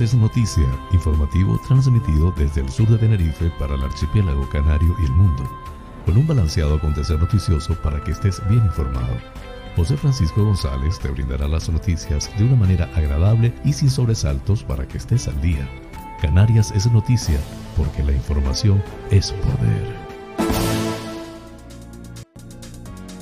Es noticia, informativo transmitido desde el sur de Tenerife para el archipiélago canario y el mundo, con un balanceado acontecer noticioso para que estés bien informado. José Francisco González te brindará las noticias de una manera agradable y sin sobresaltos para que estés al día. Canarias es noticia porque la información es poder.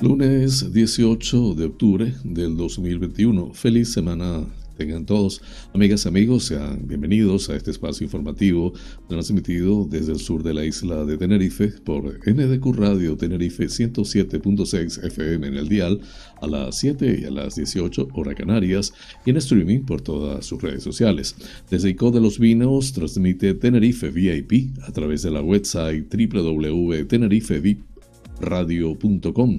Lunes 18 de octubre del 2021. Feliz semana tengan todos. Amigas amigos, sean bienvenidos a este espacio informativo transmitido desde el sur de la isla de Tenerife por NDQ Radio Tenerife 107.6 FM en el dial a las 7 y a las 18 hora canarias y en streaming por todas sus redes sociales. Desde ICO de los Vinos transmite Tenerife VIP a través de la website www.tenerifevipradio.com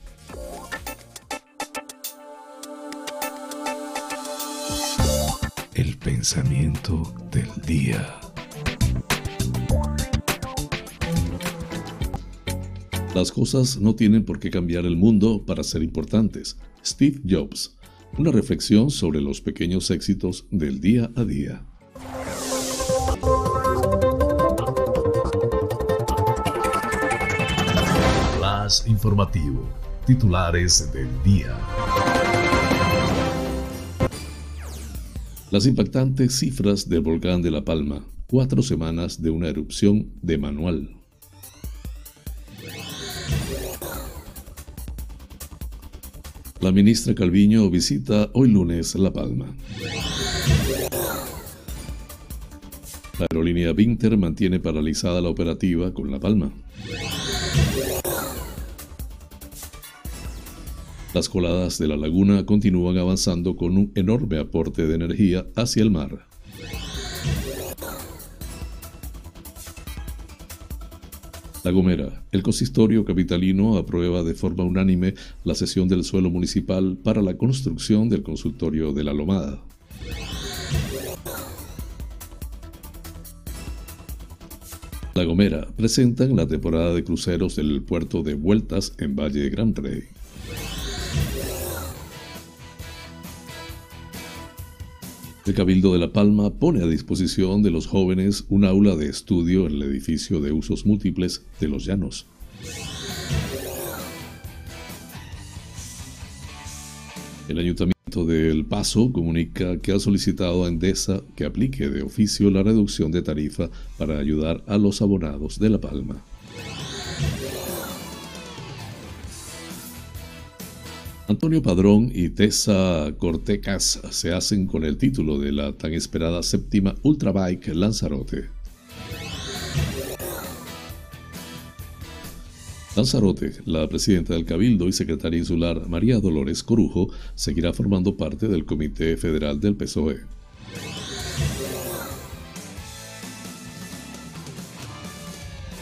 pensamiento del día. Las cosas no tienen por qué cambiar el mundo para ser importantes. Steve Jobs. Una reflexión sobre los pequeños éxitos del día a día. Flash informativo. Titulares del día. Las impactantes cifras del volcán de La Palma, cuatro semanas de una erupción de manual. La ministra Calviño visita hoy lunes La Palma. La aerolínea Vinter mantiene paralizada la operativa con La Palma. Las coladas de la laguna continúan avanzando con un enorme aporte de energía hacia el mar. La Gomera. El consistorio capitalino aprueba de forma unánime la cesión del suelo municipal para la construcción del consultorio de la Lomada. La Gomera presentan la temporada de cruceros del puerto de Vueltas en Valle Gran Rey. El Cabildo de La Palma pone a disposición de los jóvenes un aula de estudio en el edificio de usos múltiples de Los Llanos. El Ayuntamiento de El Paso comunica que ha solicitado a Endesa que aplique de oficio la reducción de tarifa para ayudar a los abonados de La Palma. Antonio Padrón y Tessa Cortecas se hacen con el título de la tan esperada séptima Ultrabike Lanzarote. Lanzarote, la presidenta del Cabildo y secretaria insular María Dolores Corujo, seguirá formando parte del Comité Federal del PSOE.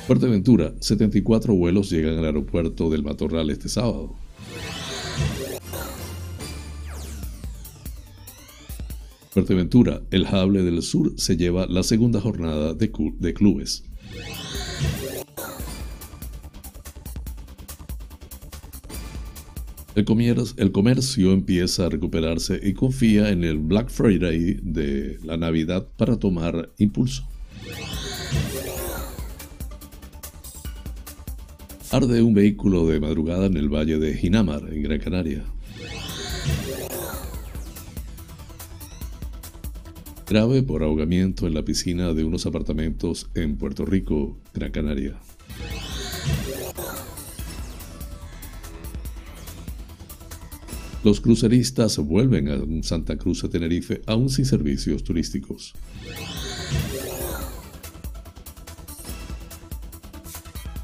Fuerteventura, 74 vuelos llegan al aeropuerto del Matorral este sábado. Fuerteventura, el Jable del Sur se lleva la segunda jornada de, clubes. El comercio, el comercio empieza a recuperarse y confía en el Black Friday de la Navidad para tomar impulso. Arde un vehículo de madrugada en el valle de Jinamar, en Gran Canaria. Grave por ahogamiento en la piscina de unos apartamentos en Puerto Rico, Gran Canaria. Los cruceristas vuelven a Santa Cruz de Tenerife aún sin servicios turísticos.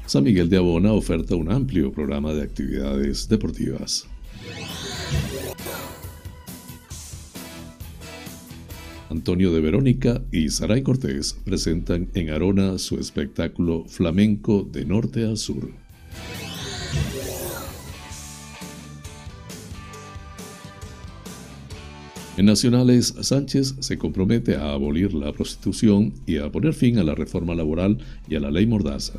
San Miguel de Abona oferta un amplio programa de actividades deportivas. Antonio de Verónica y Saray Cortés presentan en Arona su espectáculo flamenco de norte a sur. En Nacionales, Sánchez se compromete a abolir la prostitución y a poner fin a la reforma laboral y a la ley Mordaza.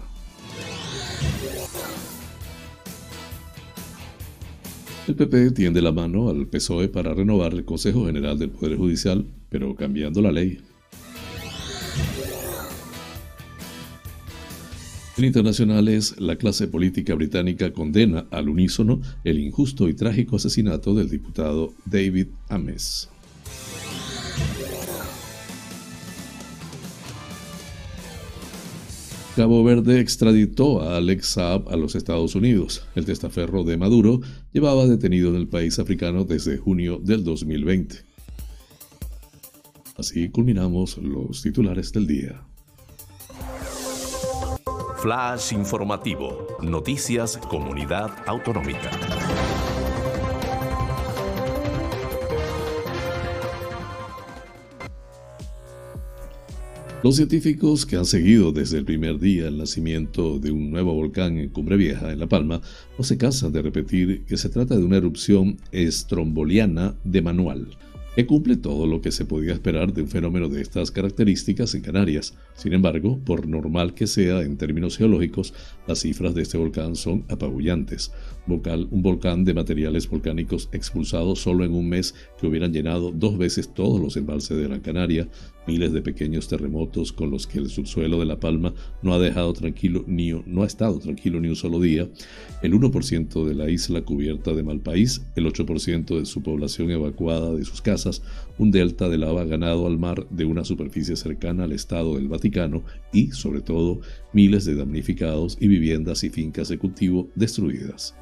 El PP tiende la mano al PSOE para renovar el Consejo General del Poder Judicial, pero cambiando la ley. En internacionales, la clase política británica condena al unísono el injusto y trágico asesinato del diputado David Ames. Cabo Verde extraditó a Alex Saab a los Estados Unidos. El testaferro de Maduro llevaba detenido en el país africano desde junio del 2020. Así culminamos los titulares del día. Flash informativo. Noticias Comunidad Autonómica. Los científicos que han seguido desde el primer día el nacimiento de un nuevo volcán en Cumbre Vieja, en La Palma, no se cansan de repetir que se trata de una erupción estromboliana de manual que cumple todo lo que se podía esperar de un fenómeno de estas características en Canarias. Sin embargo, por normal que sea en términos geológicos, las cifras de este volcán son apabullantes. un volcán de materiales volcánicos expulsados solo en un mes que hubieran llenado dos veces todos los embalses de Gran Canaria, miles de pequeños terremotos con los que el subsuelo de La Palma no ha dejado tranquilo ni no ha estado tranquilo ni un solo día, el 1% de la isla cubierta de mal país, el 8% de su población evacuada de sus casas, un delta de lava ganado al mar de una superficie cercana al estado del Vaticano y, sobre todo, miles de damnificados y viviendas y fincas de cultivo destruidas.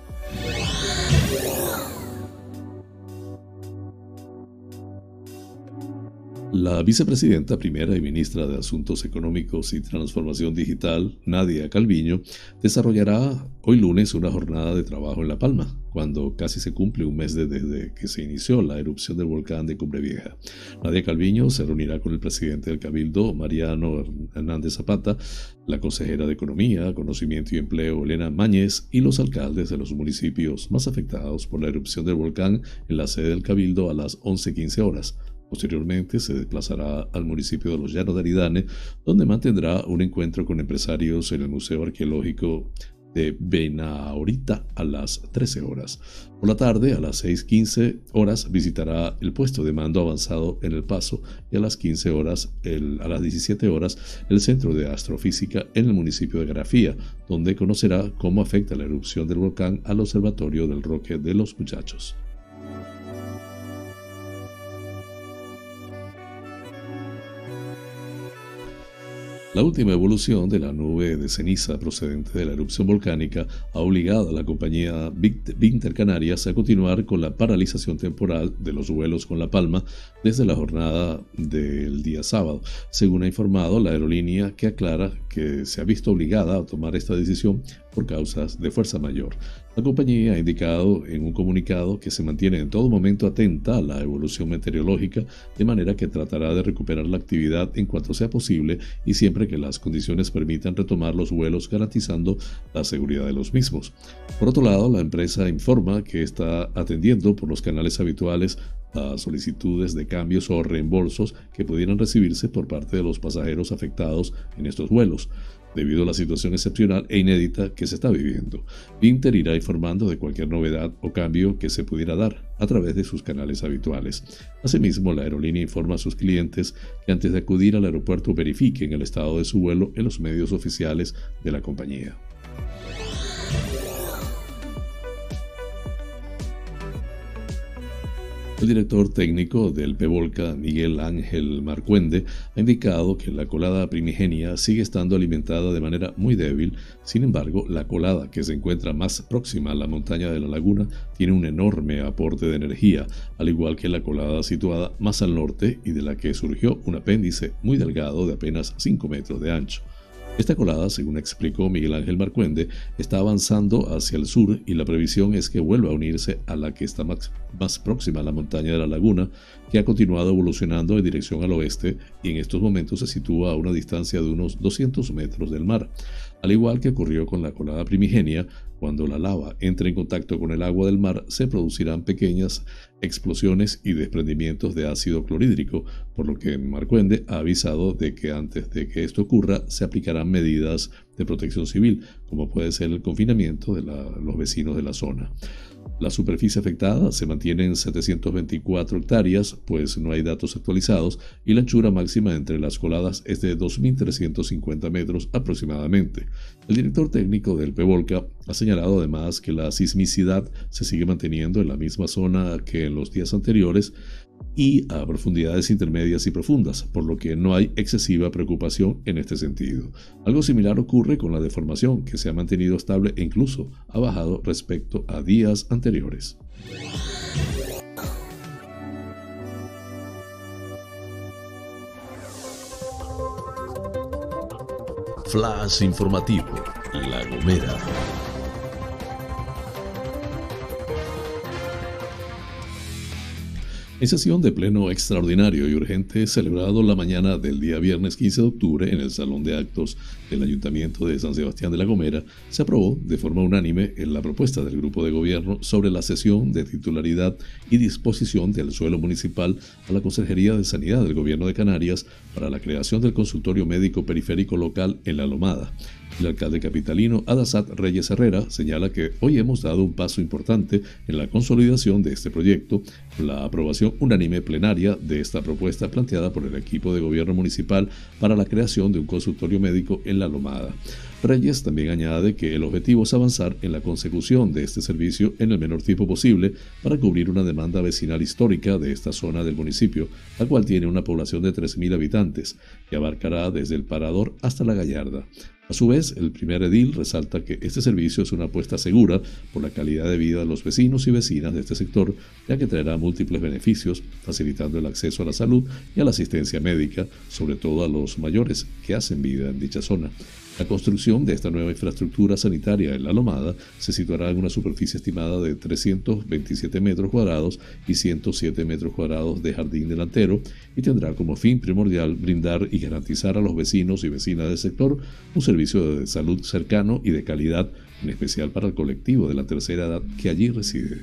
La vicepresidenta primera y ministra de Asuntos Económicos y Transformación Digital, Nadia Calviño, desarrollará hoy lunes una jornada de trabajo en La Palma, cuando casi se cumple un mes desde que se inició la erupción del volcán de Cumbre Vieja. Nadia Calviño se reunirá con el presidente del Cabildo, Mariano Hernández Zapata, la consejera de Economía, Conocimiento y Empleo, Elena Mañez, y los alcaldes de los municipios más afectados por la erupción del volcán en la sede del Cabildo a las 11.15 horas Posteriormente se desplazará al municipio de Los Llanos de Aridane, donde mantendrá un encuentro con empresarios en el Museo Arqueológico de Benaorita a las 13 horas. Por la tarde, a las 6.15 horas, visitará el puesto de mando avanzado en El Paso y a las 15 horas, a las 17 horas, el Centro de Astrofísica en el municipio de Grafía, donde conocerá cómo afecta la erupción del volcán al Observatorio del Roque de los Muchachos. La última evolución de la nube de ceniza procedente de la erupción volcánica ha obligado a la compañía Vinter Canarias a continuar con la paralización temporal de los vuelos con La Palma desde la jornada del día sábado, según ha informado la aerolínea que aclara que se ha visto obligada a tomar esta decisión por causas de fuerza mayor. La compañía ha indicado en un comunicado que se mantiene en todo momento atenta a la evolución meteorológica, de manera que tratará de recuperar la actividad en cuanto sea posible y siempre que las condiciones permitan retomar los vuelos garantizando la seguridad de los mismos. Por otro lado, la empresa informa que está atendiendo por los canales habituales a solicitudes de cambios o reembolsos que pudieran recibirse por parte de los pasajeros afectados en estos vuelos debido a la situación excepcional e inédita que se está viviendo. Inter irá informando de cualquier novedad o cambio que se pudiera dar a través de sus canales habituales. Asimismo, la aerolínea informa a sus clientes que antes de acudir al aeropuerto verifiquen el estado de su vuelo en los medios oficiales de la compañía. El director técnico del PEVOLCA, Miguel Ángel Marcuende, ha indicado que la colada primigenia sigue estando alimentada de manera muy débil, sin embargo, la colada que se encuentra más próxima a la montaña de la laguna tiene un enorme aporte de energía, al igual que la colada situada más al norte y de la que surgió un apéndice muy delgado de apenas 5 metros de ancho. Esta colada, según explicó Miguel Ángel Marcuende, está avanzando hacia el sur y la previsión es que vuelva a unirse a la que está más, próxima a la montaña de la laguna que ha continuado evolucionando en dirección al oeste y en estos momentos se sitúa a una distancia de unos 200 metros del mar. Al igual que ocurrió con la colada primigenia, cuando la lava entre en contacto con el agua del mar se producirán pequeñas explosiones y desprendimientos de ácido clorhídrico, por lo que Marcuende ha avisado de que antes de que esto ocurra se aplicarán medidas de protección civil, como puede ser el confinamiento de los vecinos de la zona. La superficie afectada se mantiene en 724 hectáreas, pues no hay datos actualizados, y la anchura máxima entre las coladas es de 2.350 metros aproximadamente. El director técnico del PEVOLCA ha señalado además que la sismicidad se sigue manteniendo en la misma zona que en los días anteriores, y a profundidades intermedias y profundas, por lo que no hay excesiva preocupación en este sentido. Algo similar ocurre con la deformación, que se ha mantenido estable e incluso ha bajado respecto a días anteriores. Flash informativo, La Gomera. En sesión de pleno extraordinario y urgente celebrado la mañana del día viernes 15 de octubre en el Salón de Actos del Ayuntamiento de San Sebastián de la Gomera, se aprobó de forma unánime en la propuesta del Grupo de Gobierno sobre la cesión de titularidad y disposición del suelo municipal a la Consejería de Sanidad del Gobierno de Canarias para la creación del consultorio médico periférico local en La Lomada. El alcalde capitalino Adasat Reyes Herrera señala que hoy hemos dado un paso importante en la consolidación de este proyecto, la aprobación unánime plenaria de esta propuesta planteada por el equipo de gobierno municipal para la creación de un consultorio médico en La Lomada. Reyes también añade que el objetivo es avanzar en la consecución de este servicio en el menor tiempo posible para cubrir una demanda vecinal histórica de esta zona del municipio, la cual tiene una población de 3.000 habitantes, que abarcará desde el Parador hasta la Gallarda. A su vez, el primer edil resalta que este servicio es una apuesta segura por la calidad de vida de los vecinos y vecinas de este sector, ya que traerá múltiples beneficios, facilitando el acceso a la salud y a la asistencia médica, sobre todo a los mayores que hacen vida en dicha zona. La construcción de esta nueva infraestructura sanitaria en La Lomada se situará en una superficie estimada de 327 metros cuadrados y 107 metros cuadrados de jardín delantero y tendrá como fin primordial brindar y garantizar a los vecinos y vecinas del sector un servicio de salud cercano y de calidad, en especial para el colectivo de la tercera edad que allí reside.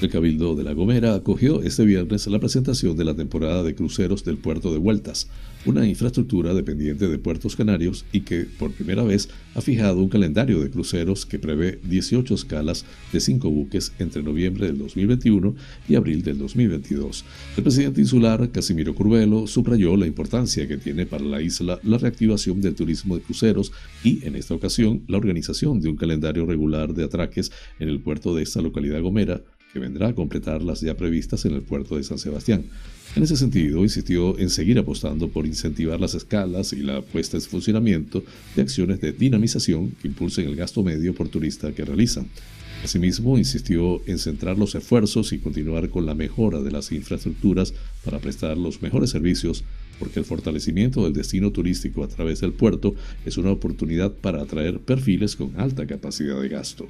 El Cabildo de La Gomera acogió este viernes la presentación de la temporada de cruceros del puerto de Vueltas, una infraestructura dependiente de puertos canarios y que por primera vez ha fijado un calendario de cruceros que prevé 18 escalas de 5 buques entre noviembre del 2021 y abril del 2022. El presidente insular, Casimiro Curvelo, subrayó la importancia que tiene para la isla la reactivación del turismo de cruceros y, en esta ocasión, la organización de un calendario regular de atraques en el puerto de esta localidad gomera que vendrá a completar las ya previstas en el puerto de San Sebastián. En ese sentido, insistió en seguir apostando por incentivar las escalas y la puesta en funcionamiento de acciones de dinamización que impulsen el gasto medio por turista que realizan. Asimismo, insistió en centrar los esfuerzos y continuar con la mejora de las infraestructuras para prestar los mejores servicios porque el fortalecimiento del destino turístico a través del puerto es una oportunidad para atraer perfiles con alta capacidad de gasto.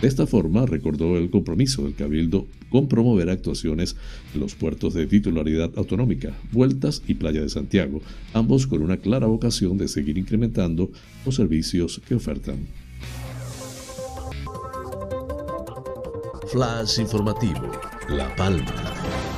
De esta forma, recordó el compromiso del Cabildo con promover actuaciones en los puertos de titularidad autonómica, Vueltas y Playa de Santiago, ambos con una clara vocación de seguir incrementando los servicios que ofertan. Flash informativo, La Palma.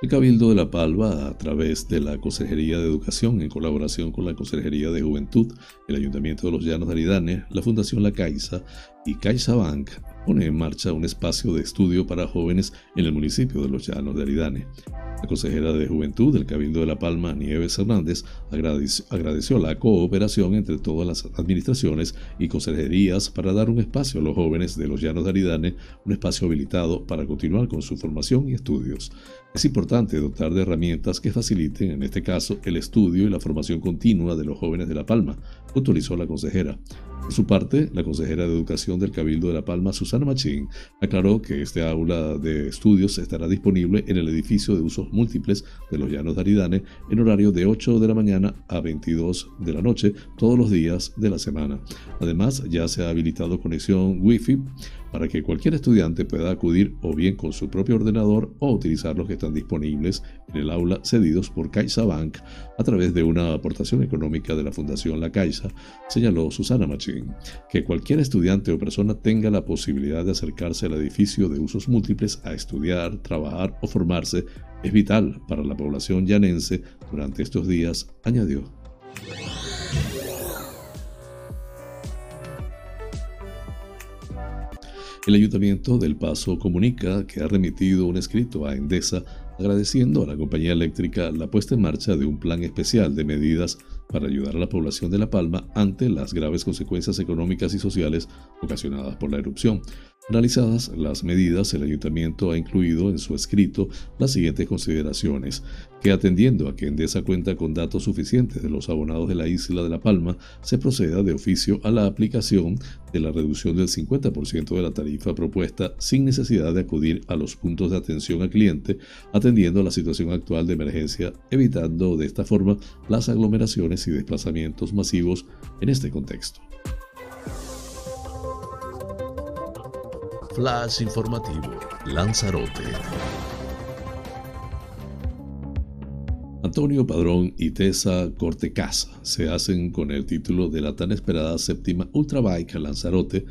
El Cabildo de La Palma, a través de la Consejería de Educación, en colaboración con la Consejería de Juventud, el Ayuntamiento de los Llanos de Aridane, la Fundación La Caixa y CaixaBank, pone en marcha un espacio de estudio para jóvenes en el municipio de Los Llanos de Aridane. La consejera de Juventud del Cabildo de La Palma, Nieves Hernández, agradeció, la cooperación entre todas las administraciones y consejerías para dar un espacio a los jóvenes de los Llanos de Aridane, un espacio habilitado para continuar con su formación y estudios. Es importante dotar de herramientas que faciliten, en este caso, el estudio y la formación continua de los jóvenes de La Palma, puntualizó la consejera. Por su parte, la consejera de Educación del Cabildo de La Palma, Susana Machín, aclaró que este aula de estudios estará disponible en el edificio de usos múltiples de los Llanos de Aridane en horario de 8 de la mañana a 22 de la noche todos los días de la semana. Además, ya se ha habilitado conexión Wi-Fi para que cualquier estudiante pueda acudir o bien con su propio ordenador o utilizar los que están disponibles en el aula cedidos por CaixaBank a través de una aportación económica de la Fundación La Caixa, señaló Susana Machín. Que cualquier estudiante o persona tenga la posibilidad de acercarse al edificio de usos múltiples a estudiar, trabajar o formarse es vital para la población llanense durante estos días, añadió. El Ayuntamiento del Paso comunica que ha remitido un escrito a Endesa agradeciendo a la compañía eléctrica la puesta en marcha de un plan especial de medidas para ayudar a la población de La Palma ante las graves consecuencias económicas y sociales ocasionadas por la erupción. Analizadas las medidas, el ayuntamiento ha incluido en su escrito las siguientes consideraciones, que atendiendo a que Endesa cuenta con datos suficientes de los abonados de la isla de La Palma, se proceda de oficio a la aplicación de la reducción del 50% de la tarifa propuesta sin necesidad de acudir a los puntos de atención al cliente, atendiendo a la situación actual de emergencia, evitando de esta forma las aglomeraciones y desplazamientos masivos en este contexto. Flash informativo, Lanzarote. Antonio Padrón y Tessa Cortecasa se hacen con el título de la tan esperada séptima Ultrabike Lanzarote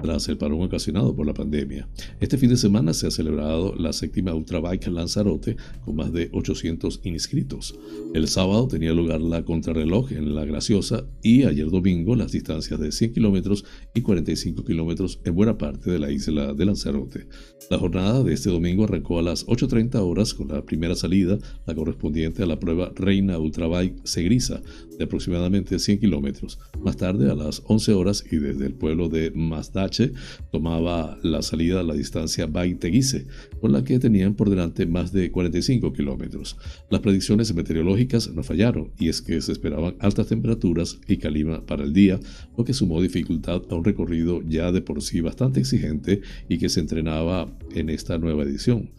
tras el parón ocasionado por la pandemia. Este fin de semana se ha celebrado la séptima Ultrabike Lanzarote con más de 800 inscritos. El sábado tenía lugar la contrarreloj en La Graciosa y ayer domingo las distancias de 100 kilómetros y 45 kilómetros en buena parte de la isla de Lanzarote. La jornada de este domingo arrancó a las 8.30 horas con la primera salida, la correspondiente a la prueba Reina Ultrabike Segrisa, de aproximadamente 100 kilómetros. Más tarde, a las 11 horas y desde el pueblo de Mazdache, tomaba la salida a la distancia Baiteguise, con la que tenían por delante más de 45 kilómetros. Las predicciones meteorológicas no fallaron, y es que se esperaban altas temperaturas y calima para el día, lo que sumó dificultad a un recorrido ya de por sí bastante exigente y que se entrenaba en esta nueva edición.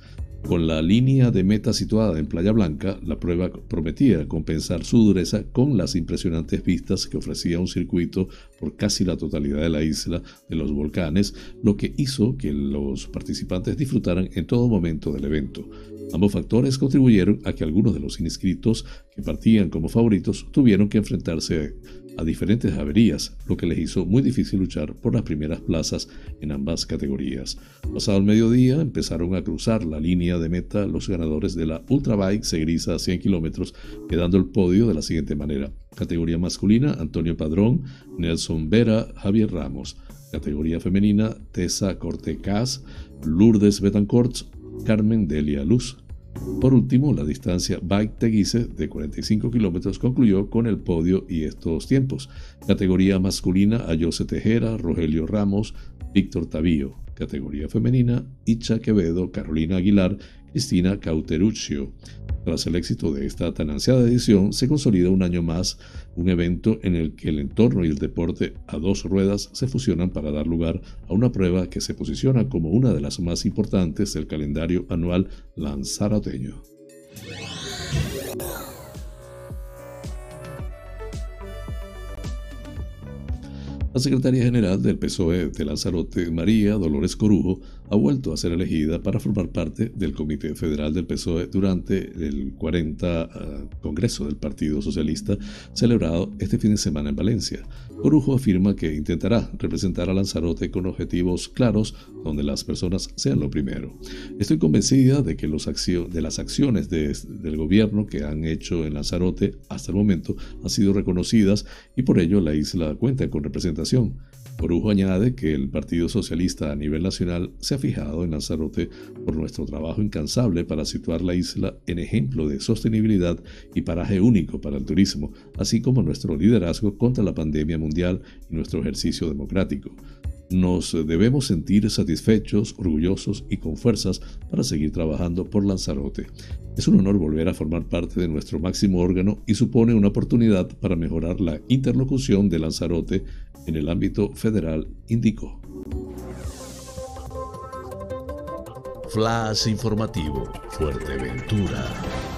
Con la línea de meta situada en Playa Blanca, la prueba prometía compensar su dureza con las impresionantes vistas que ofrecía un circuito por casi la totalidad de la isla de los volcanes, lo que hizo que los participantes disfrutaran en todo momento del evento. Ambos factores contribuyeron a que algunos de los inscritos que partían como favoritos tuvieron que enfrentarse a diferentes averías, lo que les hizo muy difícil luchar por las primeras plazas en ambas categorías. Pasado el mediodía empezaron a cruzar la línea de meta los ganadores de la Ultrabike Segriza 100 kilómetros, quedando el podio de la siguiente manera. Categoría masculina, Antonio Padrón, Nelson Vera, Javier Ramos. Categoría femenina, Tessa Cortecas, Lourdes Betancourt, Carmen Delia Luz. Por último, la distancia Bike Teguise de 45 kilómetros concluyó con el podio y estos tiempos. Categoría masculina, Ayose Tejera, Rogelio Ramos, Víctor Tavío. Categoría femenina, Icha Quevedo, Carolina Aguilar, Cristina Cauteruccio. Tras el éxito de esta tan ansiada edición, se consolida un año más un evento en el que el entorno y el deporte a dos ruedas se fusionan para dar lugar a una prueba que se posiciona como una de las más importantes del calendario anual lanzaroteño. La secretaria general del PSOE de Lanzarote, María Dolores Corujo, ha vuelto a ser elegida para formar parte del Comité Federal del PSOE durante el 40 ah, Congreso del Partido Socialista celebrado este fin de semana en Valencia. Corujo afirma que intentará representar a Lanzarote con objetivos claros donde las personas sean lo primero. Estoy convencida de que los de las acciones del gobierno que han hecho en Lanzarote hasta el momento han sido reconocidas y por ello la isla cuenta con representación. Corujo añade que el Partido Socialista a nivel nacional se ha fijado en Lanzarote por nuestro trabajo incansable para situar la isla en ejemplo de sostenibilidad y paraje único para el turismo, así como nuestro liderazgo contra la pandemia mundial y nuestro ejercicio democrático. Nos debemos sentir satisfechos, orgullosos y con fuerzas para seguir trabajando por Lanzarote. Es un honor volver a formar parte de nuestro máximo órgano y supone una oportunidad para mejorar la interlocución de Lanzarote en el ámbito federal, indicó. Flash Informativo Fuerteventura.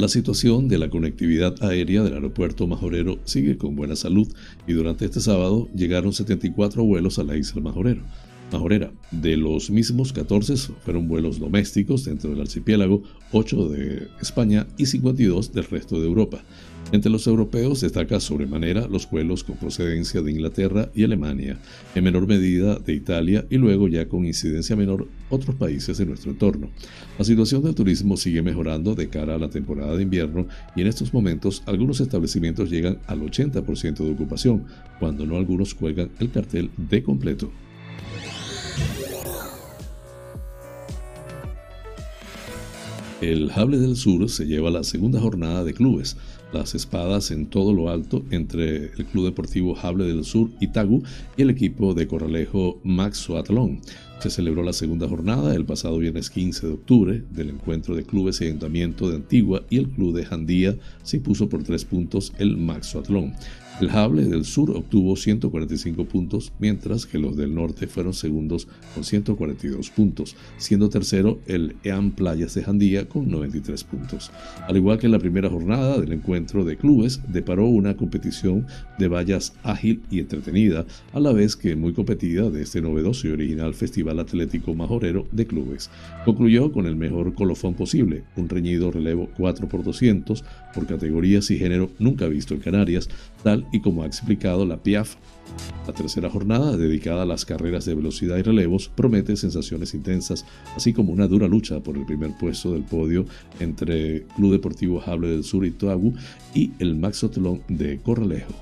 La situación de la conectividad aérea del aeropuerto Majorero sigue con buena salud y durante este sábado llegaron 74 vuelos a la isla Majorero. Majorera. De los mismos, 14 fueron vuelos domésticos dentro del archipiélago, 8 de España y 52 del resto de Europa. Entre los europeos destaca sobremanera los vuelos con procedencia de Inglaterra y Alemania, en menor medida de Italia y luego ya con incidencia menor otros países de nuestro entorno. La situación del turismo sigue mejorando de cara a la temporada de invierno y en estos momentos algunos establecimientos llegan al 80% de ocupación, cuando no algunos cuelgan el cartel de completo. El Hable del Sur se lleva la segunda jornada de clubes, las espadas en todo lo alto entre el Club Deportivo Hable del Sur Itagu y el equipo de Corralejo Max Atlón. Se celebró la segunda jornada el pasado viernes 15 de octubre del encuentro de clubes y ayuntamiento de Antigua y el club de Jandía se impuso por tres puntos el Max Atlón. El Hable del Sur obtuvo 145 puntos, mientras que los del norte fueron segundos con 142 puntos, siendo tercero el EAM Playas de Jandía con 93 puntos. Al igual que en la primera jornada del encuentro de clubes, deparó una competición de vallas ágil y entretenida, a la vez que muy competida de este novedoso y original Festival Atlético Majorero de Clubes. Concluyó con el mejor colofón posible, un reñido relevo 4 por 200 por categorías y género nunca visto en Canarias, tal y como ha explicado la PIAF. La tercera jornada, dedicada a las carreras de velocidad y relevos, promete sensaciones intensas, así como una dura lucha por el primer puesto del podio entre Club Deportivo Hable del Sur y Toagu y el Maxotelón de Corralejo.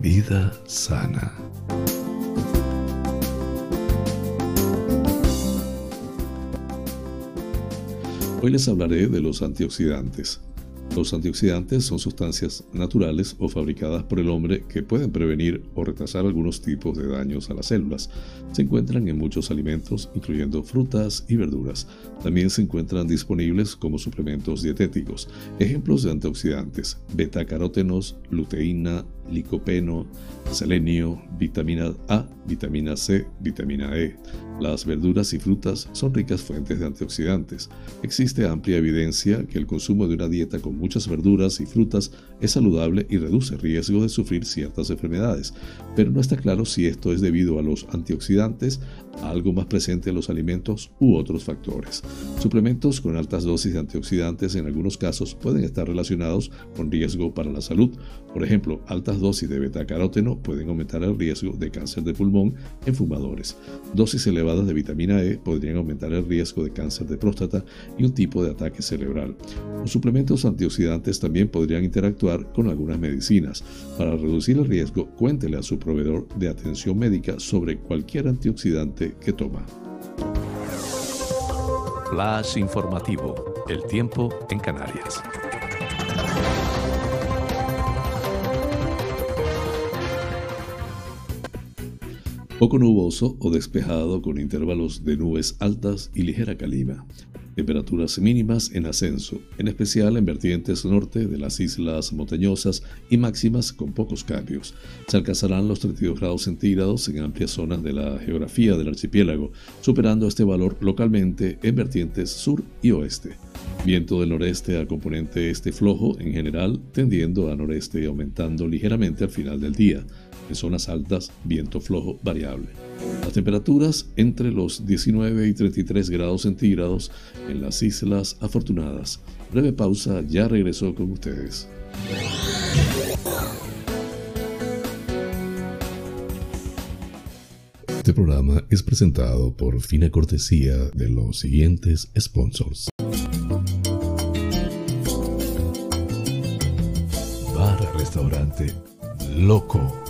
Vida sana. Hoy les hablaré de los antioxidantes. Los antioxidantes son sustancias naturales o fabricadas por el hombre que pueden prevenir o retrasar algunos tipos de daños a las células. Se encuentran en muchos alimentos, incluyendo frutas y verduras. También se encuentran disponibles como suplementos dietéticos. Ejemplos de antioxidantes: beta-carótenos, luteína, licopeno, selenio, vitamina A, vitamina C, vitamina E. Las verduras y frutas son ricas fuentes de antioxidantes. Existe amplia evidencia que el consumo de una dieta con muchas verduras y frutas es saludable y reduce riesgo de sufrir ciertas enfermedades, pero no está claro si esto es debido a los antioxidantes, algo más presente en los alimentos u otros factores. Suplementos con altas dosis de antioxidantes en algunos casos pueden estar relacionados con riesgo para la salud. Por ejemplo, altas dosis de betacaróteno pueden aumentar el riesgo de cáncer de pulmón en fumadores. Dosis elevadas de vitamina E podrían aumentar el riesgo de cáncer de próstata y un tipo de ataque cerebral. Los suplementos antioxidantes también podrían interactuar con algunas medicinas. Para reducir el riesgo, cuéntele a su proveedor de atención médica sobre cualquier antioxidante que toma. Flash informativo. El tiempo en Canarias. Poco nuboso o despejado con intervalos de nubes altas y ligera calima. Temperaturas mínimas en ascenso, en especial en vertientes norte de las islas montañosas y máximas con pocos cambios. Se alcanzarán los 32 grados centígrados en amplias zonas de la geografía del archipiélago, superando este valor localmente en vertientes sur y oeste. Viento del noreste a componente este flojo en general, tendiendo a noreste y aumentando ligeramente al final del día en zonas altas, viento flojo variable. Las temperaturas entre los 19 y 33 grados centígrados en las Islas Afortunadas. Breve pausa, ya regresó con ustedes. Este programa es presentado por fina cortesía de los siguientes sponsors. Bar Restaurante Loco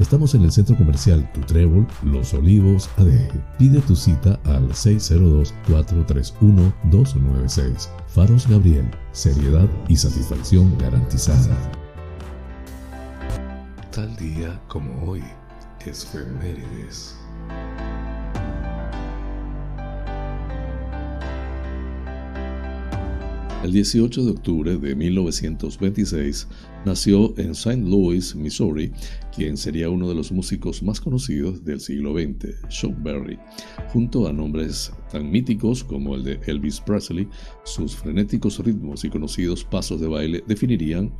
Estamos en el centro comercial Tu Trébol, Los Olivos, ADG. Pide tu cita al 602-431-296. Faros Gabriel, seriedad y satisfacción garantizada. Tal día como hoy, es Femérides. El 18 de octubre de 1926 nació en St. Louis, Missouri, quien sería uno de los músicos más conocidos del siglo XX, Chuck Berry. Junto a nombres tan míticos como el de Elvis Presley, sus frenéticos ritmos y conocidos pasos de baile definirían,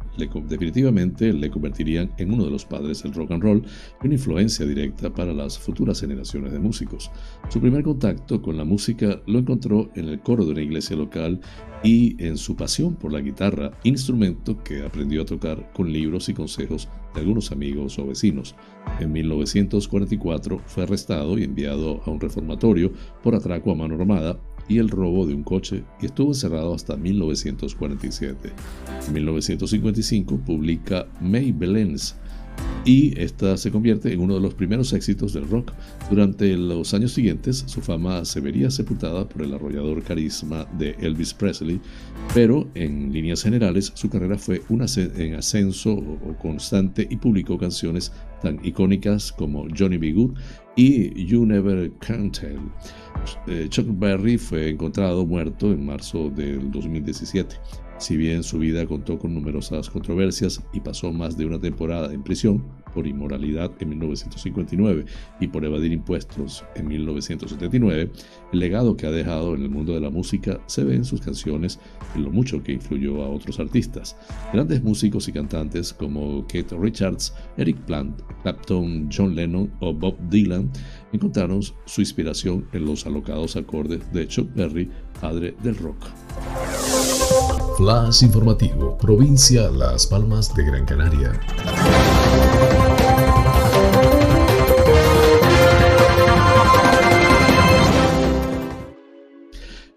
definitivamente le convertirían en uno de los padres del rock and roll y una influencia directa para las futuras generaciones de músicos. Su primer contacto con la música lo encontró en el coro de una iglesia local y en su pasión por la guitarra, instrumento que aprendió a tocar con libros y consejos de algunos amigos o vecinos. En 1944 fue arrestado y enviado a un reformatorio por atraco a mano armada y el robo de un coche y estuvo encerrado hasta 1947. En 1955 publica May Belens y esta se convierte en uno de los primeros éxitos del rock. Durante los años siguientes, su fama se vería sepultada por el arrollador carisma de Elvis Presley, pero en líneas generales su carrera fue en ascenso constante y publicó canciones tan icónicas como Johnny B. Good y You Never Can Tell. Eh, Chuck Berry fue encontrado muerto en marzo del 2017. Si bien su vida contó con numerosas controversias y pasó más de una temporada en prisión por inmoralidad en 1959 y por evadir impuestos en 1979, el legado que ha dejado en el mundo de la música se ve en sus canciones y lo mucho que influyó a otros artistas. Grandes músicos y cantantes como Keith Richards, Eric Plant, Clapton, John Lennon o Bob Dylan encontraron su inspiración en los alocados acordes de Chuck Berry, padre del rock. Flash informativo, provincia Las Palmas de Gran Canaria.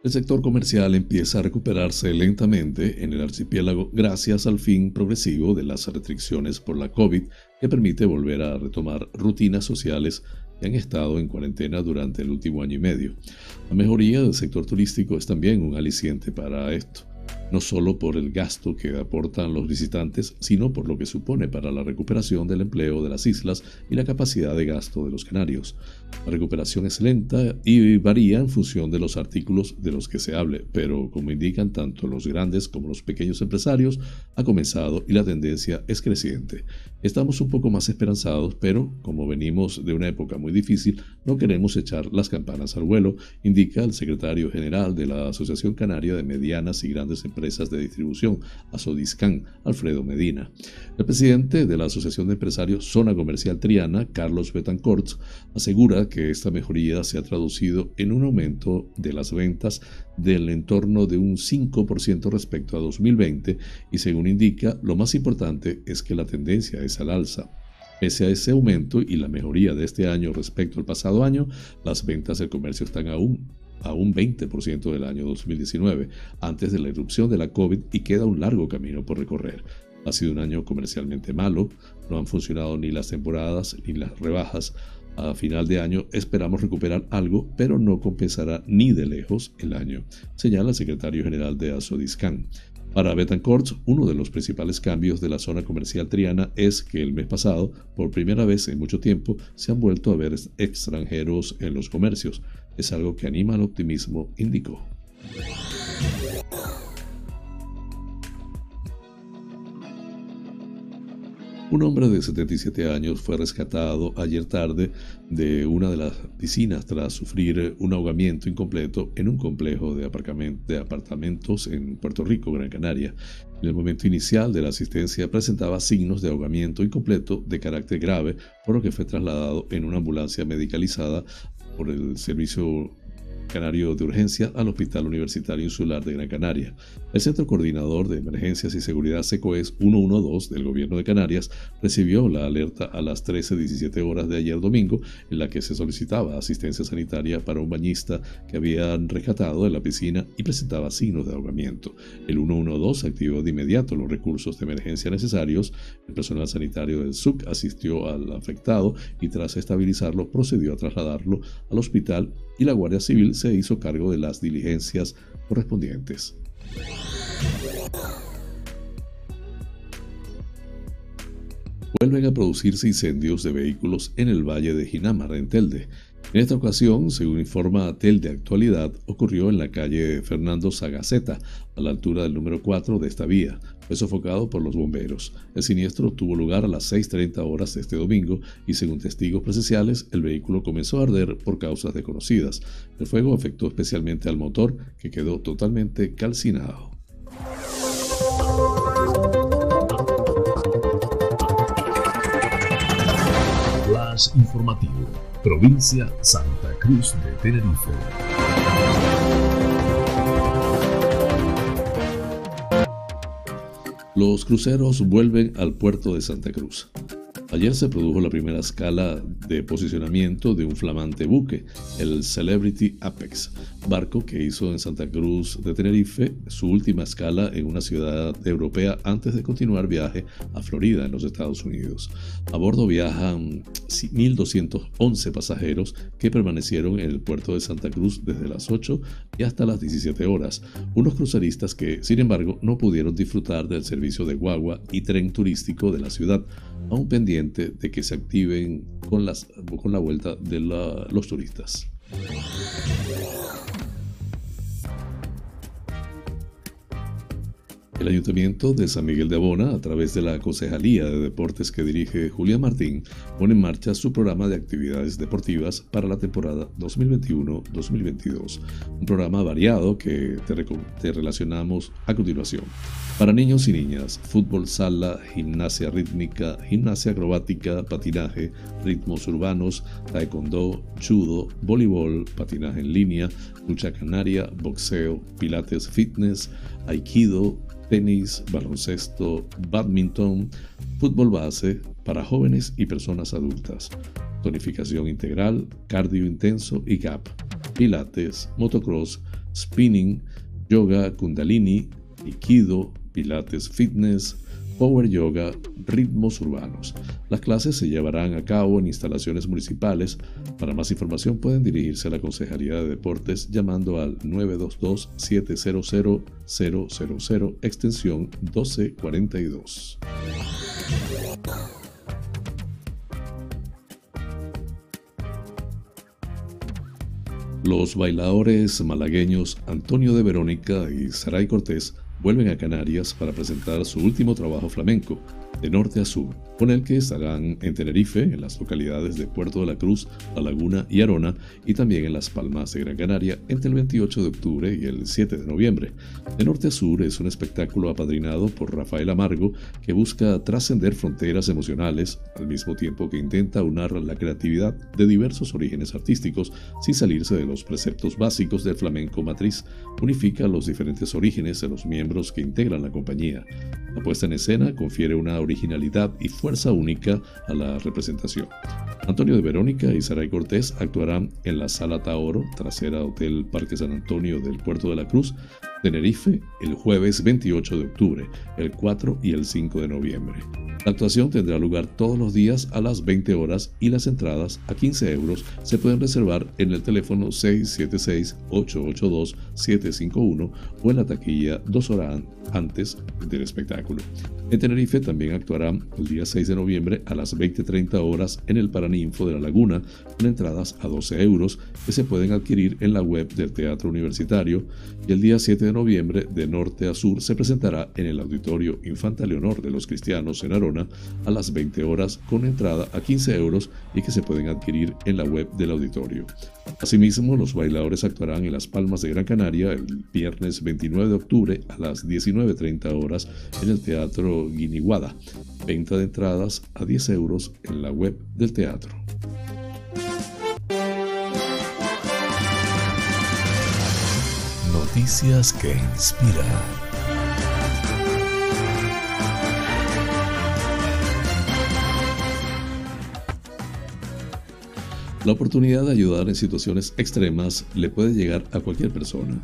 El sector comercial empieza a recuperarse lentamente en el archipiélago gracias al fin progresivo de las restricciones por la COVID que permite volver a retomar rutinas sociales que han estado en cuarentena durante el último año y medio. La mejoría del sector turístico es también un aliciente para esto no solo por el gasto que aportan los visitantes, sino por lo que supone para la recuperación del empleo de las islas y la capacidad de gasto de los canarios. La recuperación es lenta y varía en función de los artículos de los que se hable, pero como indican tanto los grandes como los pequeños empresarios, ha comenzado y la tendencia es creciente. Estamos un poco más esperanzados, pero como venimos de una época muy difícil, no queremos echar las campanas al vuelo, indica el secretario general de la Asociación Canaria de Medianas y Grandes grandes empresas de distribución, Asodiscan, Alfredo Medina. El presidente de la Asociación de Empresarios Zona Comercial Triana, Carlos Betancourt, asegura que esta mejoría se ha traducido en un aumento de las ventas del entorno de un 5% respecto a 2020 y según indica, lo más importante es que la tendencia es al alza. Pese a ese aumento y la mejoría de este año respecto al pasado año, las ventas del comercio están aún a un 20% del año 2019, antes de la erupción de la COVID y queda un largo camino por recorrer. Ha sido un año comercialmente malo, no han funcionado ni las temporadas ni las rebajas. A final de año esperamos recuperar algo, pero no compensará ni de lejos el año, señala el secretario general de Asodiscan. Para Betancourt, uno de los principales cambios de la zona comercial triana es que el mes pasado, por primera vez en mucho tiempo, se han vuelto a ver extranjeros en los comercios. Es algo que anima al optimismo, indicó. Un hombre de 77 años fue rescatado ayer tarde de una de las piscinas tras sufrir un ahogamiento incompleto en un complejo de, apartamentos en Puerto Rico, Gran Canaria. En el momento inicial de la asistencia presentaba signos de ahogamiento incompleto de carácter grave, por lo que fue trasladado en una ambulancia medicalizada por el servicio Canario de Urgencia al Hospital Universitario Insular de Gran Canaria. El Centro Coordinador de Emergencias y Seguridad SECOES 112 del Gobierno de Canarias recibió la alerta a las 13.17 horas de ayer domingo en la que se solicitaba asistencia sanitaria para un bañista que habían rescatado de la piscina y presentaba signos de ahogamiento. El 112 activó de inmediato los recursos de emergencia necesarios. El personal sanitario del SUC asistió al afectado y tras estabilizarlo procedió a trasladarlo al hospital y la Guardia Civil se hizo cargo de las diligencias correspondientes. Vuelven a producirse incendios de vehículos en el valle de Jinamar, en Telde. En esta ocasión, según informa Telde Actualidad, ocurrió en la calle Fernando Sagaceta, a la altura del número 4 de esta vía. Fue sofocado por los bomberos. El siniestro tuvo lugar a las 6.30 horas de este domingo y según testigos presenciales, el vehículo comenzó a arder por causas desconocidas. El fuego afectó especialmente al motor, que quedó totalmente calcinado. Provincia Santa Cruz de Tenerife. Los cruceros vuelven al puerto de Santa Cruz. Ayer se produjo la primera escala de posicionamiento de un flamante buque, el Celebrity Apex, barco que hizo en Santa Cruz de Tenerife su última escala en una ciudad europea antes de continuar viaje a Florida, en los Estados Unidos. A bordo viajan 1.211 pasajeros que permanecieron en el puerto de Santa Cruz desde las 8 y hasta las 17 horas, unos cruceristas que, sin embargo, no pudieron disfrutar del servicio de guagua y tren turístico de la ciudad aún pendiente de que se activen con, las, con la vuelta de los turistas. El Ayuntamiento de San Miguel de Abona, a través de la Concejalía de Deportes que dirige Julián Martín, pone en marcha su programa de actividades deportivas para la temporada 2021-2022. Un programa variado que te, te relacionamos a continuación. Para niños y niñas, fútbol sala, gimnasia rítmica, gimnasia acrobática, patinaje, ritmos urbanos, taekwondo, judo, voleibol, patinaje en línea, lucha canaria, boxeo, pilates fitness, aikido, tenis, baloncesto, badminton, fútbol base para jóvenes y personas adultas, tonificación integral, cardio intenso y gap, pilates, motocross, spinning, yoga, kundalini, aikido, pilates fitness, Power Yoga, ritmos urbanos. Las clases se llevarán a cabo en instalaciones municipales. Para más información pueden dirigirse a la Consejería de Deportes llamando al 922-700-000 extensión 1242. Los bailadores malagueños Antonio de Verónica y Saray Cortés vuelven a Canarias para presentar su último trabajo flamenco. de norte a sur, con el que estarán en Tenerife, en las localidades de Puerto de la Cruz, La Laguna y Arona, y también en Las Palmas de Gran Canaria entre el 28 de octubre y el 7 de noviembre. De norte a sur es un espectáculo apadrinado por Rafael Amargo que busca trascender fronteras emocionales al mismo tiempo que intenta unar la creatividad de diversos orígenes artísticos sin salirse de los preceptos básicos del flamenco matriz. Unifica los diferentes orígenes de los miembros que integran la compañía. La puesta en escena confiere una originalidad y fuerza única a la representación. Antonio de Verónica y Saray Cortés actuarán en la Sala Taoro, trasera Hotel Parque San Antonio del Puerto de la Cruz, Tenerife, el jueves 28 de octubre, el 4 y el 5 de noviembre. La actuación tendrá lugar todos los días a las 20 horas y las entradas a 15 euros se pueden reservar en el teléfono 676-882-751 o en la taquilla dos horas antes del espectáculo. En Tenerife también actuarán el día 6 de noviembre a las 20.30 horas en el Paraninfo de la Laguna con entradas a 12 euros que se pueden adquirir en la web del Teatro Universitario y el día 7 de noviembre de norte a sur se presentará en el Auditorio Infanta Leonor de los Cristianos en Arona a las 20 horas con entrada a 15 euros y que se pueden adquirir en la web del auditorio. Asimismo, los bailadores actuarán en Las Palmas de Gran Canaria el viernes 29 de octubre a las 19.30 horas en el Teatro Guiniguada. Venta de entradas a 10 euros en la web del teatro. Noticias que inspiran. La oportunidad de ayudar en situaciones extremas le puede llegar a cualquier persona.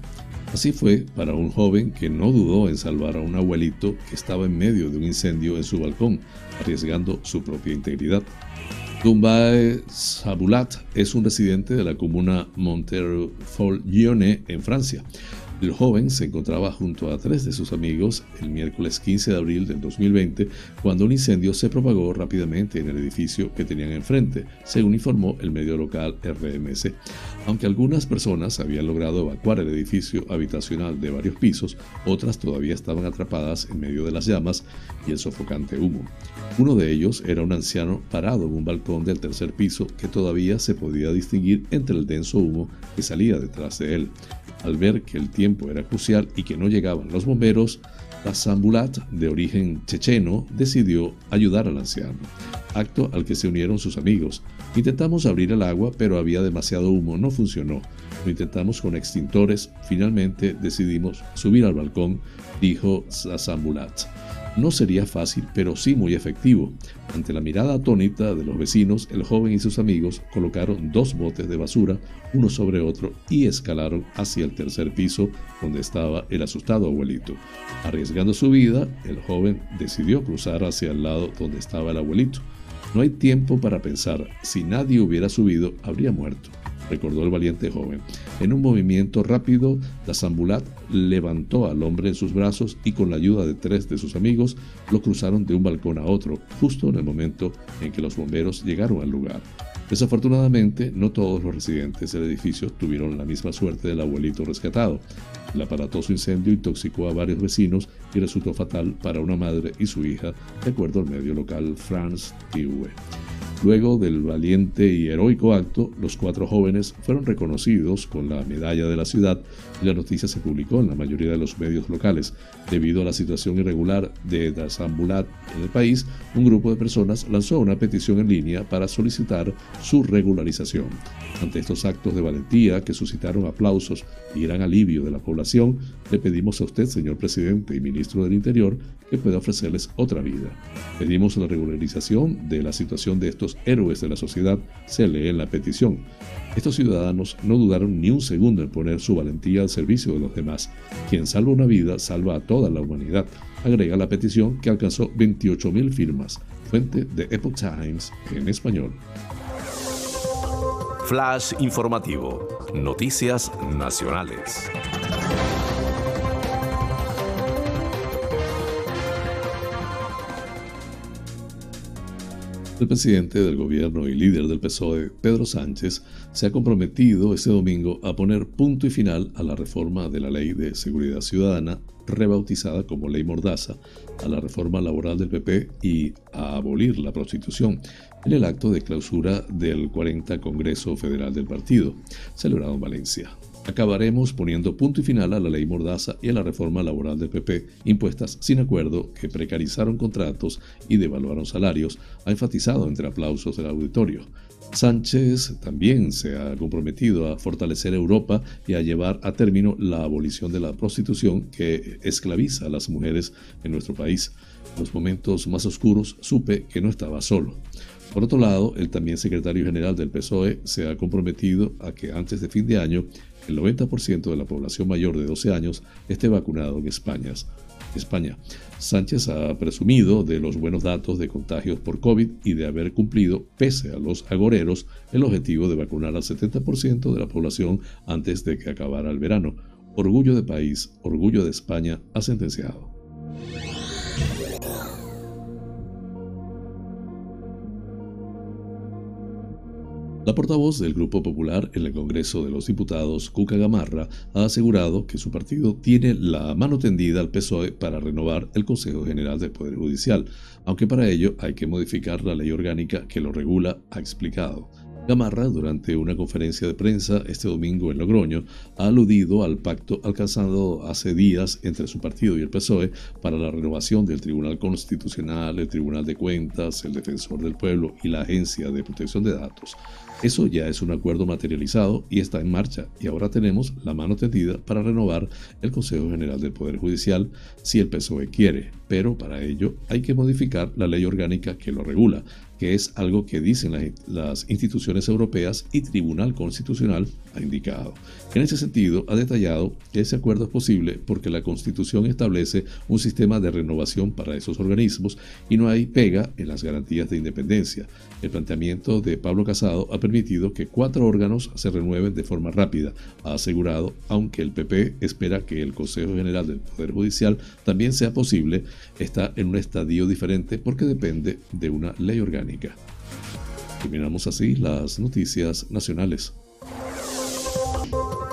Así fue para un joven que no dudó en salvar a un abuelito que estaba en medio de un incendio en su balcón, arriesgando su propia integridad. Dumbae Sabulat es un residente de la comuna Monterfollione en Francia. El joven se encontraba junto a tres de sus amigos el miércoles 15 de abril del 2020 cuando un incendio se propagó rápidamente en el edificio que tenían enfrente, según informó el medio local RMC. Aunque algunas personas habían logrado evacuar el edificio habitacional de varios pisos, otras todavía estaban atrapadas en medio de las llamas y el sofocante humo. Uno de ellos era un anciano parado en un balcón del tercer piso que todavía se podía distinguir entre el denso humo que salía detrás de él. Al ver que el tiempo era crucial y que no llegaban los bomberos, la Sambulat, de origen checheno, decidió ayudar al anciano, acto al que se unieron sus amigos. Intentamos abrir el agua, pero había demasiado humo, no funcionó. Lo intentamos con extintores, finalmente decidimos subir al balcón, dijo Sambulat. No sería fácil, pero sí muy efectivo. Ante la mirada atónita de los vecinos, el joven y sus amigos colocaron dos botes de basura, uno sobre otro, y escalaron hacia el tercer piso donde estaba el asustado abuelito. Arriesgando su vida, el joven decidió cruzar hacia el lado donde estaba el abuelito. No hay tiempo para pensar, si nadie hubiera subido, habría muerto recordó el valiente joven. En un movimiento rápido, la Zambulat levantó al hombre en sus brazos y con la ayuda de tres de sus amigos lo cruzaron de un balcón a otro, justo en el momento en que los bomberos llegaron al lugar. Desafortunadamente, no todos los residentes del edificio tuvieron la misma suerte del abuelito rescatado. El aparatoso incendio intoxicó a varios vecinos y resultó fatal para una madre y su hija, de acuerdo al medio local France TV. Luego del valiente y heroico acto, los cuatro jóvenes fueron reconocidos con la medalla de la ciudad la noticia se publicó en la mayoría de los medios locales. Debido a la situación irregular de Dasambulat en el país, un grupo de personas lanzó una petición en línea para solicitar su regularización. Ante estos actos de valentía que suscitaron aplausos y gran alivio de la población, le pedimos a usted, señor presidente y ministro del Interior, que pueda ofrecerles otra vida. Pedimos la regularización de la situación de estos héroes de la sociedad, se lee en la petición. Estos ciudadanos no dudaron ni un segundo en poner su valentía al servicio de los demás. Quien salva una vida salva a toda la humanidad, agrega la petición que alcanzó 28.000 firmas, fuente de Epoch Times en español. Flash informativo. Noticias nacionales. El presidente del gobierno y líder del PSOE, Pedro Sánchez, se ha comprometido este domingo a poner punto y final a la reforma de la Ley de Seguridad Ciudadana, rebautizada como Ley Mordaza, a la reforma laboral del PP y a abolir la prostitución, en el acto de clausura del 40 Congreso Federal del Partido, celebrado en Valencia. Acabaremos poniendo punto y final a la ley Mordaza y a la reforma laboral del PP, impuestas sin acuerdo, que precarizaron contratos y devaluaron salarios, ha enfatizado entre aplausos del auditorio. Sánchez también se ha comprometido a fortalecer Europa y a llevar a término la abolición de la prostitución que esclaviza a las mujeres en nuestro país. En los momentos más oscuros supe que no estaba solo. Por otro lado, el también secretario general del PSOE se ha comprometido a que antes de fin de año el 90% de la población mayor de 12 años esté vacunado en España. España. Sánchez ha presumido de los buenos datos de contagios por COVID y de haber cumplido, pese a los agoreros, el objetivo de vacunar al 70% de la población antes de que acabara el verano. Orgullo de país, orgullo de España, ha sentenciado. La portavoz del Grupo Popular en el Congreso de los Diputados, Cuca Gamarra, ha asegurado que su partido tiene la mano tendida al PSOE para renovar el Consejo General del Poder Judicial, aunque para ello hay que modificar la ley orgánica que lo regula, ha explicado. Gamarra, durante una conferencia de prensa este domingo en Logroño, ha aludido al pacto alcanzado hace días entre su partido y el PSOE para la renovación del Tribunal Constitucional, el Tribunal de Cuentas, el Defensor del Pueblo y la Agencia de Protección de Datos. Eso ya es un acuerdo materializado y está en marcha y ahora tenemos la mano tendida para renovar el Consejo General del Poder Judicial si el PSOE quiere, pero para ello hay que modificar la ley orgánica que lo regula, que es algo que dicen las, instituciones europeas y Tribunal Constitucional ha indicado. En ese sentido, ha detallado que ese acuerdo es posible porque la Constitución establece un sistema de renovación para esos organismos y no hay pega en las garantías de independencia. El planteamiento de Pablo Casado ha permitido que cuatro órganos se renueven de forma rápida, ha asegurado, aunque el PP espera que el Consejo General del Poder Judicial también sea posible, está en un estadio diferente porque depende de una ley orgánica. Terminamos así las noticias nacionales.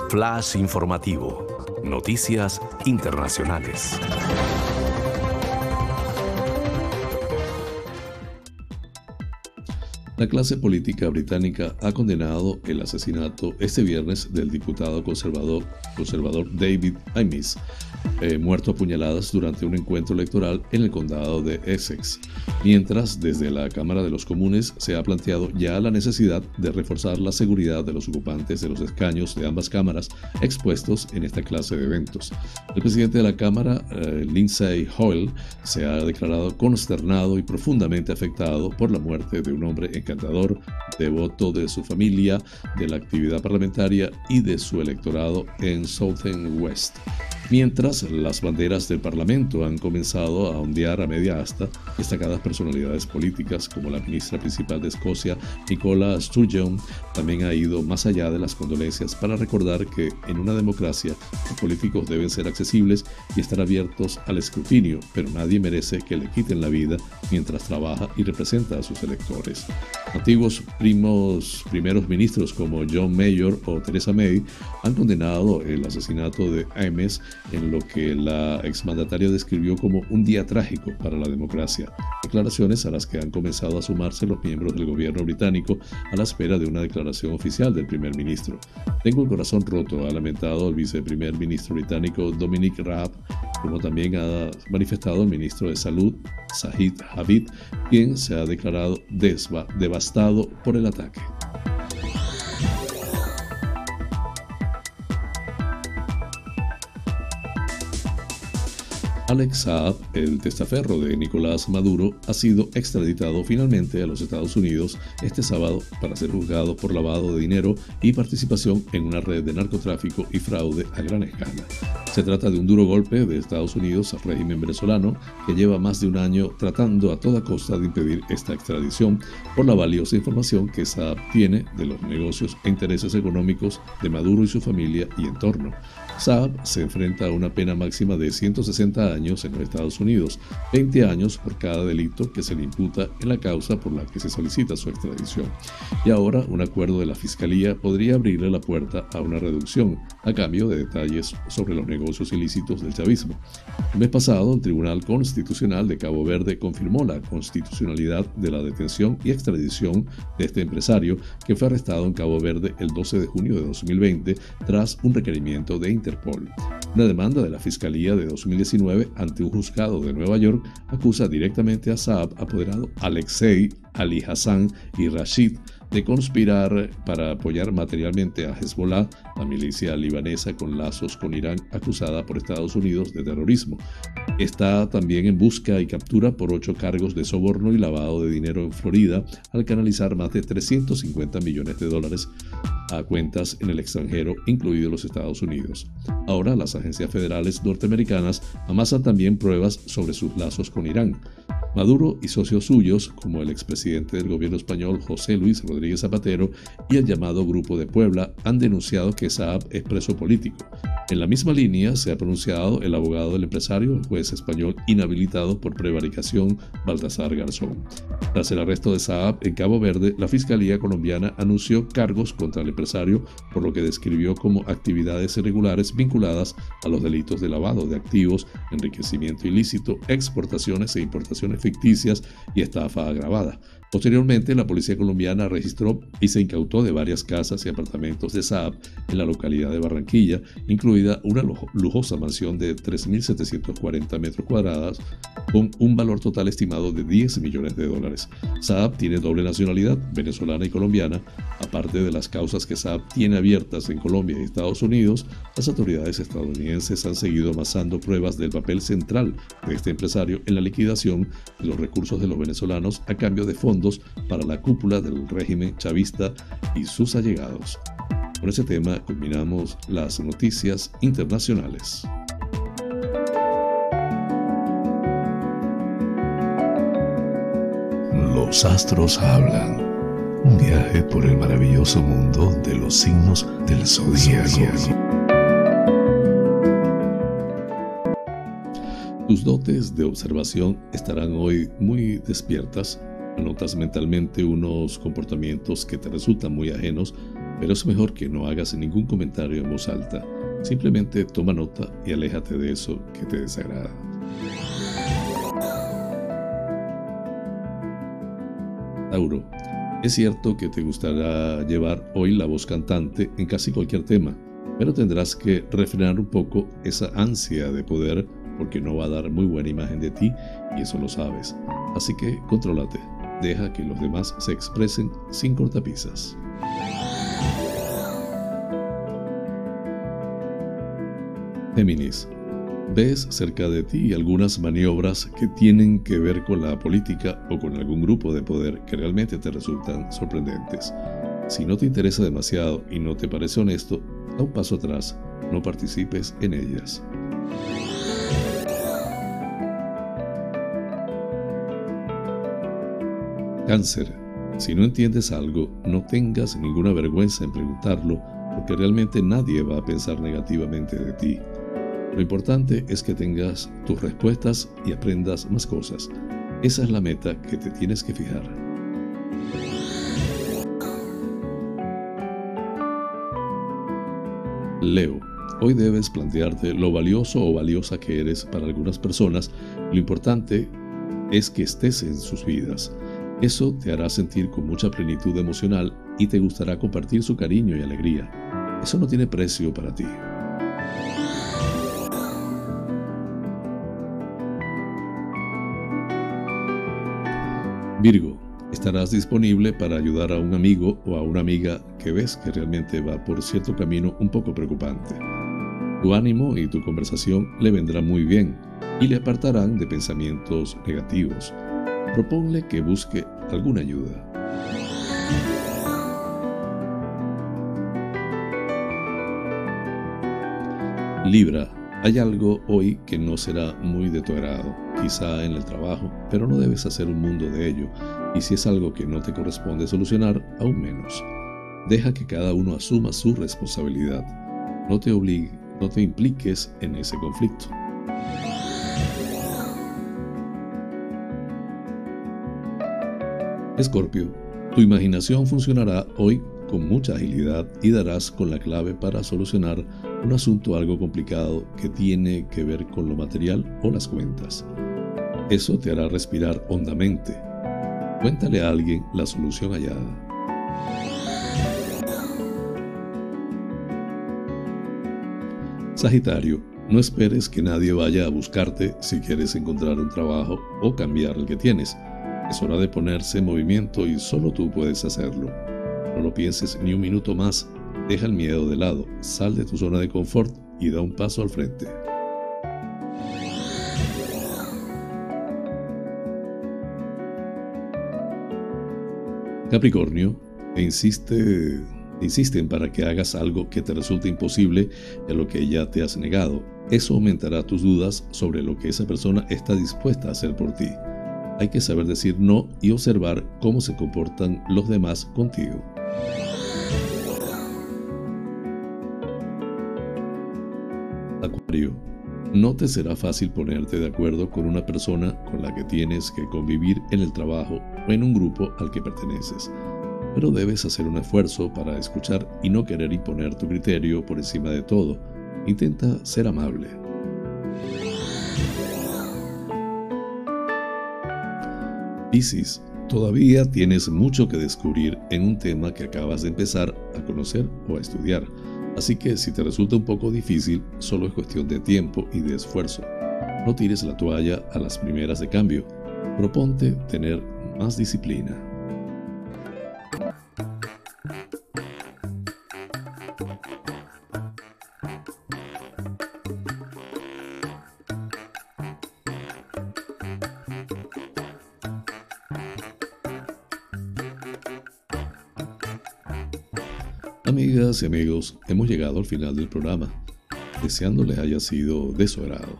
Flash informativo. Noticias internacionales. La clase política británica ha condenado el asesinato este viernes del diputado conservador, conservador David Amis, eh, muerto a puñaladas durante un encuentro electoral en el condado de Essex, mientras desde la Cámara de los Comunes se ha planteado ya la necesidad de reforzar la seguridad de los ocupantes de los escaños de ambas cámaras expuestos en esta clase de eventos. El presidente de la Cámara, eh, Lindsay Hoyle, se ha declarado consternado y profundamente afectado por la muerte de un hombre encantador, devoto de su familia, de la actividad parlamentaria y de su electorado en Southern West. Mientras las banderas del Parlamento han comenzado a ondear a media asta, destacadas personalidades políticas como la ministra principal de Escocia, Nicola Sturgeon, también ha ido más allá de las condolencias para recordar que en una democracia los políticos deben ser accesibles y estar abiertos al escrutinio, pero nadie merece que le quiten la vida mientras trabaja y representa a sus electores. Antiguos primos, primeros ministros como John Mayor o Theresa May han condenado el asesinato de Ames en lo que la exmandataria describió como un día trágico para la democracia, declaraciones a las que han comenzado a sumarse los miembros del gobierno británico a la espera de una declaración oficial del primer ministro. Tengo el corazón roto, ha lamentado el viceprimer ministro británico Dominic Raab, como también ha manifestado el ministro de Salud, Sahid Habib, quien se ha declarado devastado por el ataque. Alex Saab, el testaferro de Nicolás Maduro, ha sido extraditado finalmente a los Estados Unidos este sábado para ser juzgado por lavado de dinero y participación en una red de narcotráfico y fraude a gran escala. Se trata de un duro golpe de Estados Unidos al régimen venezolano que lleva más de un año tratando a toda costa de impedir esta extradición por la valiosa información que Saab tiene de los negocios e intereses económicos de Maduro y su familia y entorno. Saab se enfrenta a una pena máxima de 160 años en los Estados Unidos, 20 años por cada delito que se le imputa en la causa por la que se solicita su extradición. Y ahora un acuerdo de la Fiscalía podría abrirle la puerta a una reducción, a cambio de detalles sobre los negocios ilícitos del chavismo. El mes pasado, el Tribunal Constitucional de Cabo Verde confirmó la constitucionalidad de la detención y extradición de este empresario que fue arrestado en Cabo Verde el 12 de junio de 2020 tras un requerimiento de Interpol. Una demanda de la Fiscalía de 2019 ante un juzgado de Nueva York acusa directamente a Saab, apoderado Alexei Ali Hassan y Rashid de conspirar para apoyar materialmente a Hezbollah, la milicia libanesa con lazos con Irán acusada por Estados Unidos de terrorismo. Está también en busca y captura por ocho cargos de soborno y lavado de dinero en Florida al canalizar más de 350 millones de dólares a cuentas en el extranjero, incluidos los Estados Unidos. Ahora las agencias federales norteamericanas amasan también pruebas sobre sus lazos con Irán. Maduro y socios suyos, como el expresidente del gobierno español José Luis Rodríguez Zapatero y el llamado Grupo de Puebla, han denunciado que Saab es preso político. En la misma línea se ha pronunciado el abogado del empresario, el juez español inhabilitado por prevaricación, Baltasar Garzón. Tras el arresto de Saab en Cabo Verde, la Fiscalía colombiana anunció cargos contra el empresario por lo que describió como actividades irregulares vinculadas a los delitos de lavado de activos, enriquecimiento ilícito, exportaciones e importaciones ficticias y estafa agravada. Posteriormente, la policía colombiana registró y se incautó de varias casas y apartamentos de Saab en la localidad de Barranquilla, incluida una lujosa mansión de 3.740 metros cuadrados con un valor total estimado de 10 millones de dólares. Saab tiene doble nacionalidad, venezolana y colombiana. Aparte de las causas que Saab tiene abiertas en Colombia y Estados Unidos, las autoridades estadounidenses han seguido amasando pruebas del papel central de este empresario en la liquidación de los recursos de los venezolanos a cambio de fondos para la cúpula del régimen chavista y sus allegados. Con ese tema culminamos las noticias internacionales. Los astros hablan. Un viaje por el maravilloso mundo de los signos del zodiaco. Tus dotes de observación estarán hoy muy despiertas Notas mentalmente unos comportamientos que te resultan muy ajenos, pero es mejor que no hagas ningún comentario en voz alta. Simplemente toma nota y aléjate de eso que te desagrada. Tauro, es cierto que te gustará llevar hoy la voz cantante en casi cualquier tema, pero tendrás que refrenar un poco esa ansia de poder porque no va a dar muy buena imagen de ti y eso lo sabes. Así que contrólate. Deja que los demás se expresen sin cortapisas. Géminis. Ves cerca de ti algunas maniobras que tienen que ver con la política o con algún grupo de poder que realmente te resultan sorprendentes. Si no te interesa demasiado y no te parece honesto, da un paso atrás, no participes en ellas. Cáncer. Si no entiendes algo, no tengas ninguna vergüenza en preguntarlo, porque realmente nadie va a pensar negativamente de ti. Lo importante es que tengas tus respuestas y aprendas más cosas. Esa es la meta que te tienes que fijar. Leo, hoy debes plantearte lo valioso o valiosa que eres para algunas personas. Lo importante es que estés en sus vidas. Eso te hará sentir con mucha plenitud emocional y te gustará compartir su cariño y alegría. Eso no tiene precio para ti. Virgo, estarás disponible para ayudar a un amigo o a una amiga que ves que realmente va por cierto camino un poco preocupante. Tu ánimo y tu conversación le vendrán muy bien y le apartarán de pensamientos negativos proponle que busque alguna ayuda. Libra, hay algo hoy que no será muy de tu agrado, quizá en el trabajo, pero no debes hacer un mundo de ello, y si es algo que no te corresponde solucionar, aún menos. Deja que cada uno asuma su responsabilidad. No te obligue, no te impliques en ese conflicto. Escorpio, tu imaginación funcionará hoy con mucha agilidad y darás con la clave para solucionar un asunto algo complicado que tiene que ver con lo material o las cuentas. Eso te hará respirar hondamente. Cuéntale a alguien la solución hallada. Sagitario, no esperes que nadie vaya a buscarte si quieres encontrar un trabajo o cambiar el que tienes. Es hora de ponerse en movimiento y solo tú puedes hacerlo. No lo pienses ni un minuto más. Deja el miedo de lado, sal de tu zona de confort y da un paso al frente. Capricornio, insiste, insisten para que hagas algo que te resulte imposible en lo que ya te has negado. Eso aumentará tus dudas sobre lo que esa persona está dispuesta a hacer por ti. Hay que saber decir no y observar cómo se comportan los demás contigo. Acuario, no te será fácil ponerte de acuerdo con una persona con la que tienes que convivir en el trabajo o en un grupo al que perteneces, pero debes hacer un esfuerzo para escuchar y no querer imponer tu criterio por encima de todo. Intenta ser amable. Piscis, Todavía tienes mucho que descubrir en un tema que acabas de empezar a conocer o a estudiar, así que si te resulta un poco difícil, solo es cuestión de tiempo y de esfuerzo. No tires la toalla a las primeras de cambio, proponte tener más disciplina. Amigas y amigos, hemos llegado al final del programa, deseando les haya sido de su agrado.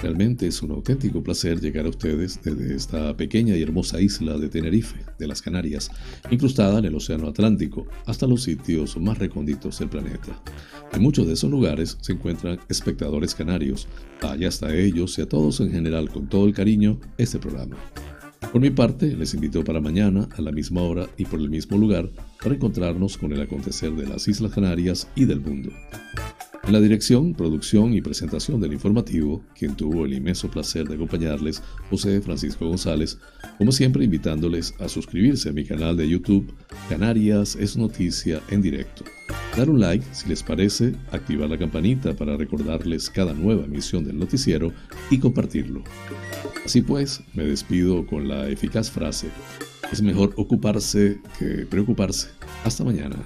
Realmente es un auténtico placer llegar a ustedes desde esta pequeña y hermosa isla de Tenerife, de las Canarias, incrustada en el Océano Atlántico, hasta los sitios más recónditos del planeta. En muchos de esos lugares se encuentran espectadores canarios. Vaya hasta ellos y a todos en general con todo el cariño este programa. Por mi parte, les invito para mañana, a la misma hora y por el mismo lugar, para encontrarnos con el acontecer de las Islas Canarias y del mundo. En la dirección, producción y presentación del informativo, quien tuvo el inmenso placer de acompañarles, José Francisco González, como siempre invitándoles a suscribirse a mi canal de YouTube, Canarias es Noticia en directo. Dar un like si les parece, activar la campanita para recordarles cada nueva emisión del noticiero y compartirlo. Así pues, me despido con la eficaz frase, es mejor ocuparse que preocuparse. Hasta mañana.